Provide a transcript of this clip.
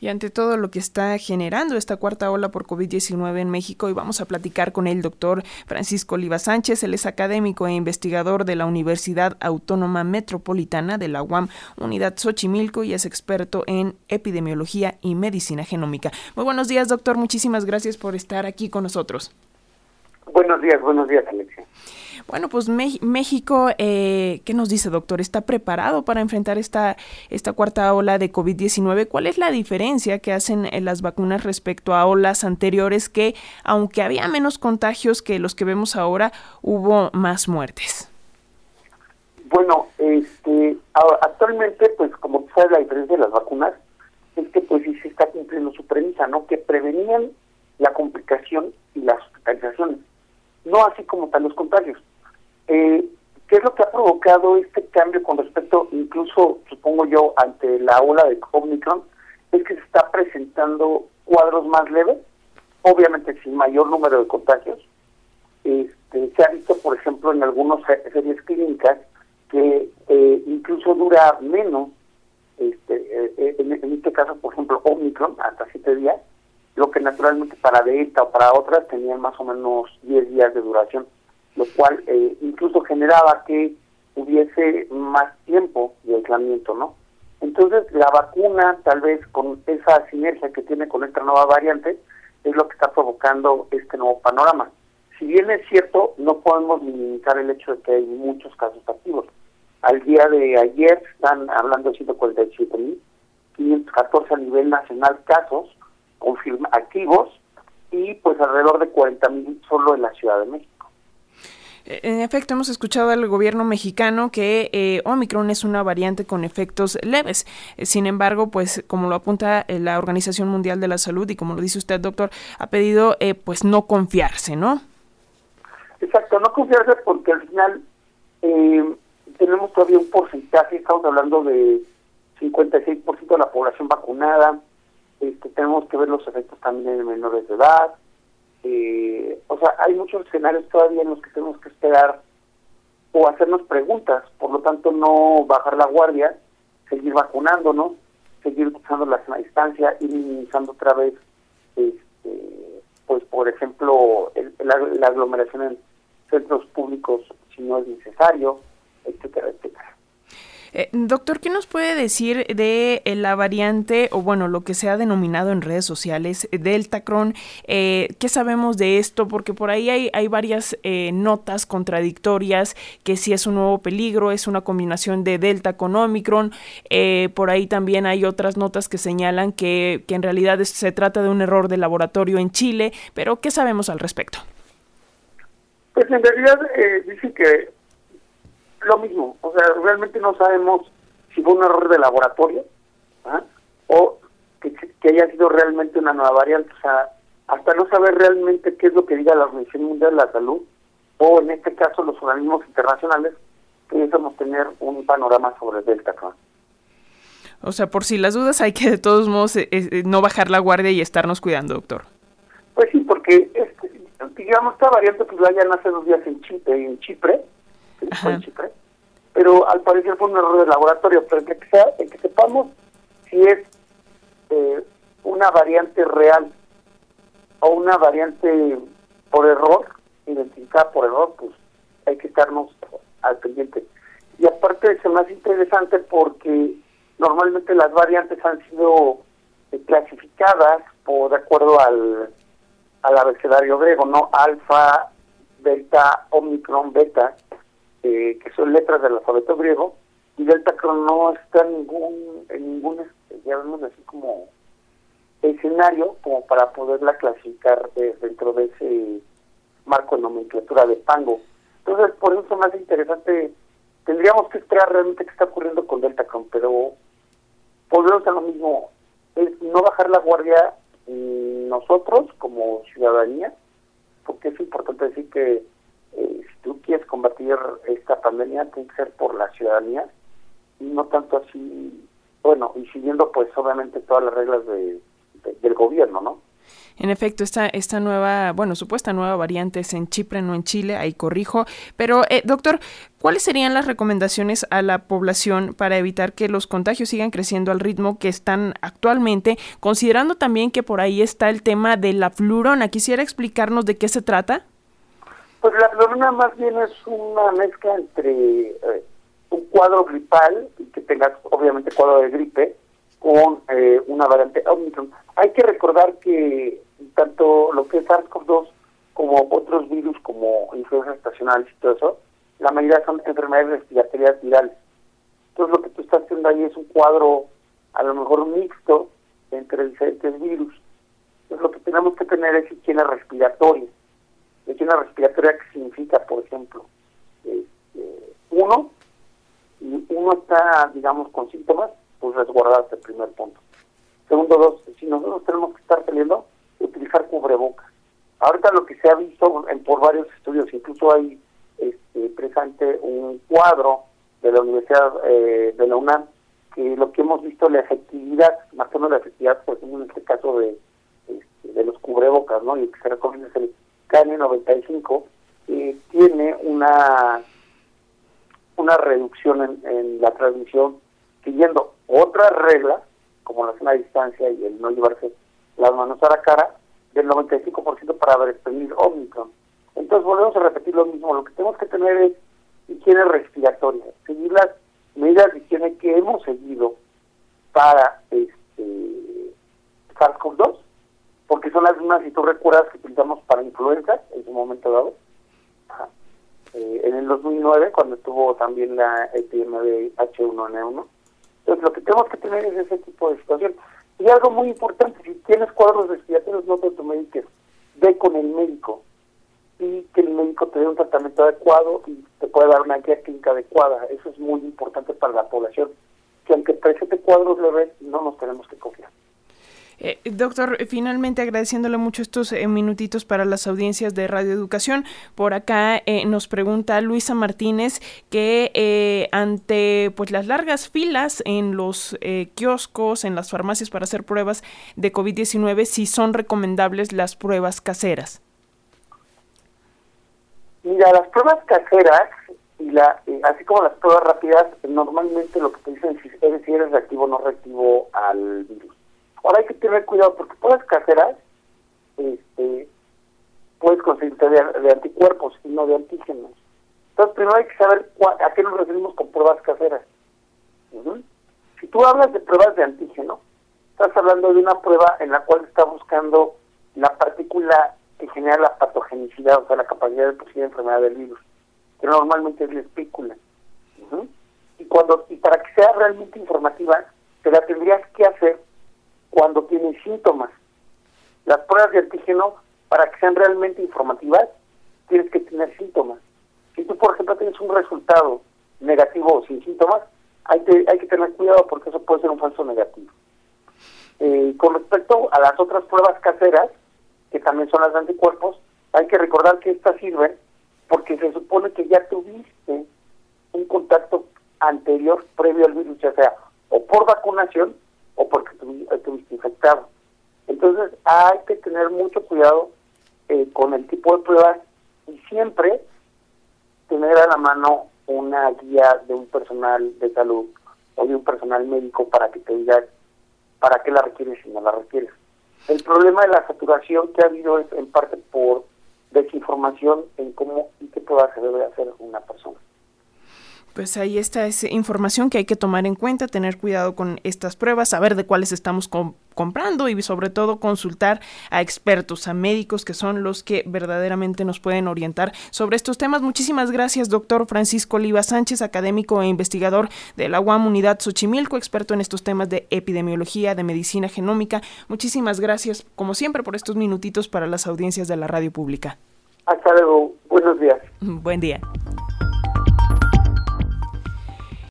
y ante todo lo que está generando esta cuarta ola por COVID-19 en México y vamos a platicar con el doctor Francisco Oliva Sánchez, él es académico e investigador de la Universidad Autónoma Metropolitana de la UAM, Unidad Xochimilco y es experto en epidemiología y medicina genómica. Muy buenos días, doctor, muchísimas gracias por estar aquí con nosotros. Buenos días, buenos días, Alexia. Bueno, pues México, eh, ¿qué nos dice, doctor? ¿Está preparado para enfrentar esta, esta cuarta ola de COVID-19? ¿Cuál es la diferencia que hacen eh, las vacunas respecto a olas anteriores que, aunque había menos contagios que los que vemos ahora, hubo más muertes? Bueno, este, actualmente, pues como sabes, la diferencia de las vacunas es que pues sí se está cumpliendo su premisa, ¿no? Que prevenían la complicación y las hospitalizaciones, no así como tal los contagios. Eh, ¿Qué es lo que ha provocado este cambio con respecto, incluso supongo yo, ante la ola de Omicron? Es que se está presentando cuadros más leves, obviamente sin mayor número de contagios. Este, se ha visto, por ejemplo, en algunas series clínicas que eh, incluso dura menos, este, eh, en, en, este caso, por ejemplo, Omicron, hasta siete días, lo que naturalmente para Delta o para otras tenían más o menos 10 días de duración lo cual eh, incluso generaba que hubiese más tiempo de aislamiento, ¿no? Entonces, la vacuna, tal vez con esa sinergia que tiene con esta nueva variante, es lo que está provocando este nuevo panorama. Si bien es cierto, no podemos minimizar el hecho de que hay muchos casos activos. Al día de ayer están hablando de 147.514 a nivel nacional casos activos y pues alrededor de 40.000 solo en la Ciudad de México. En efecto, hemos escuchado al gobierno mexicano que eh, Omicron es una variante con efectos leves. Sin embargo, pues como lo apunta eh, la Organización Mundial de la Salud y como lo dice usted, doctor, ha pedido eh, pues no confiarse, ¿no? Exacto, no confiarse porque al final tenemos todavía un porcentaje, estamos hablando de 56% de la población vacunada, este, tenemos que ver los efectos también en menores de edad, eh, o sea, hay muchos escenarios todavía en los que tenemos que esperar o hacernos preguntas, por lo tanto no bajar la guardia, seguir vacunándonos, seguir usando la distancia, ir minimizando otra vez, este, pues por ejemplo, la aglomeración en centros públicos si no es necesario, etcétera, etcétera. Eh, doctor, ¿qué nos puede decir de eh, la variante, o bueno, lo que se ha denominado en redes sociales, eh, Delta Cron? ¿Qué sabemos de esto? Porque por ahí hay, varias notas contradictorias, que si es un nuevo peligro, es una combinación de Delta con Omicron. por ahí también hay otras notas que señalan que, que en realidad se trata de un error de laboratorio en Chile, pero ¿qué sabemos al respecto? Pues en realidad dice que lo mismo, o sea, realmente no sabemos si fue un error de laboratorio ¿ah? o que, haya sido realmente una nueva variante, o sea, hasta no saber realmente qué es lo que diga la Organización Mundial de la Salud o en este caso los organismos internacionales, pudiésemos tener un panorama sobre el Delta O sea, por si las dudas hay que de todos modos eh, eh, no bajar la guardia y estarnos cuidando, doctor. Pues sí, porque este, digamos esta variante pues la hayan hace dos días en Chipre, en Chipre pero al parecer fue un error de laboratorio, pero el que, sea, el que sepamos si es eh, una variante real o una variante por error, identificada por error, pues hay que estarnos al pendiente. Y aparte es más interesante porque normalmente las variantes han sido eh, clasificadas por de acuerdo al, al abecedario griego, ¿no? Alfa, beta, omicron, beta, eh, que son letras del alfabeto griego, y Delta Cron no está en ningún, en ningún, este, así como escenario como para poderla clasificar dentro de ese marco de nomenclatura de Pango. Entonces, por eso es más interesante, tendríamos que esperar realmente qué está ocurriendo con Delta Cron, pero podemos a lo mismo, es no bajar la guardia nosotros como ciudadanía, porque es importante decir que eh, si tú quieres combatir esta pandemia, tiene que ser por la ciudadanía y no tanto así, bueno, y siguiendo pues obviamente todas las reglas de, del gobierno, ¿no? En efecto, esta, esta nueva, bueno, supuesta nueva variante es en Chipre, no en Chile, ahí corrijo. Pero, eh, doctor, ¿cuáles serían las recomendaciones a la población para evitar que los contagios sigan creciendo al ritmo que están actualmente, considerando también que por ahí está el tema de la flurona? ¿Quisiera explicarnos de qué se trata? Pues la flurona más bien es una mezcla entre eh, un cuadro gripal, que tengas obviamente cuadro de gripe, con eh, una variante Omicron. Hay que recordar que tanto lo que es SARS-CoV-2 como otros virus como influencias estacionales y todo eso, la mayoría son enfermedades respiratorias virales. Entonces lo que tú estás haciendo ahí es un cuadro a lo mejor mixto entre diferentes virus. Entonces lo que tenemos que tener es higiene respiratoria. Higiene respiratoria que significa, por ejemplo, este, uno, uno está, digamos, con síntomas, pues resguardarse el primer punto. Segundo, dos, si nosotros tenemos que estar saliendo, utilizar cubrebocas. Ahorita lo que se ha visto en, por varios estudios, incluso hay este, presente un cuadro de la Universidad eh, de la UNAM, que lo que hemos visto, la efectividad, más o menos la efectividad, por ejemplo, en este caso de, este, de los cubrebocas, ¿no? Y que se recomienda es el KN95, eh, tiene una una reducción en, la transmisión siguiendo otras reglas, como la zona de distancia y el no llevarse las manos a la cara, del 95% para prevenir Omicron. Entonces volvemos a repetir lo mismo, lo que tenemos que tener es higiene respiratoria, seguir las medidas de higiene que hemos seguido para este SARS-CoV-2, si tú recuerdas, que utilizamos para influenza en su momento dado. Eh, en el 2009, cuando estuvo también la epidemia de H1N1. Entonces, lo que tenemos que tener es ese tipo de situación. Y algo muy importante, si tienes cuadros respiratorios, no te mediques, ve con el médico y que el médico te dé un tratamiento adecuado y te pueda dar una guía clínica adecuada. Eso es muy importante para la población, que aunque presente cuadros leves, no nos tenemos que confiar. Eh, doctor, finalmente agradeciéndole mucho estos eh, minutitos para las audiencias de Radio Educación. Por acá eh, nos pregunta Luisa Martínez que ante pues las largas filas en los kioscos, en las farmacias para hacer pruebas de COVID-19, si son recomendables las pruebas caseras. Mira, las pruebas caseras y la así como las pruebas rápidas, normalmente lo que te dicen es si eres reactivo o no reactivo al virus. Ahora hay que tener cuidado porque pruebas caseras este, puedes conseguirte de, anticuerpos y no de antígenos. Entonces, primero hay que saber a qué nos referimos con pruebas caseras. Si tú hablas de pruebas de antígeno, estás hablando de una prueba en la cual está buscando la partícula que genera la patogenicidad, o sea, la capacidad de producir enfermedad del virus, que normalmente es la espícula. Y cuando y para que sea realmente informativa, te la tendrías que hacer cuando tienen síntomas. Las pruebas de antígeno, para que sean realmente informativas, tienes que tener síntomas. Si tú, por ejemplo, tienes un resultado negativo o sin síntomas, hay que, hay que tener cuidado porque eso puede ser un falso negativo. Eh, con respecto a las otras pruebas caseras, que también son las de anticuerpos, hay que recordar que estas sirven porque se supone que ya tuviste un contacto anterior previo al virus, ya sea o por vacunación o porque estuviste infectado. Entonces hay que tener mucho cuidado eh, con el tipo de pruebas y siempre tener a la mano una guía de un personal de salud o de un personal médico para que te diga para qué la requieres y no la requieres. El problema de la saturación que ha habido es en parte por desinformación en cómo y qué pruebas se debe hacer una persona. Pues ahí está esa información que hay que tomar en cuenta, tener cuidado con estas pruebas, saber de cuáles estamos comprando y sobre todo consultar a expertos, a médicos que son los que verdaderamente nos pueden orientar sobre estos temas. Muchísimas gracias, doctor Francisco Oliva Sánchez, académico e investigador de la UAM Unidad Xochimilco, experto en estos temas de epidemiología, de medicina genómica. Muchísimas gracias, como siempre, por estos minutitos para las audiencias de la radio pública. Hasta luego. Buenos días. Buen día.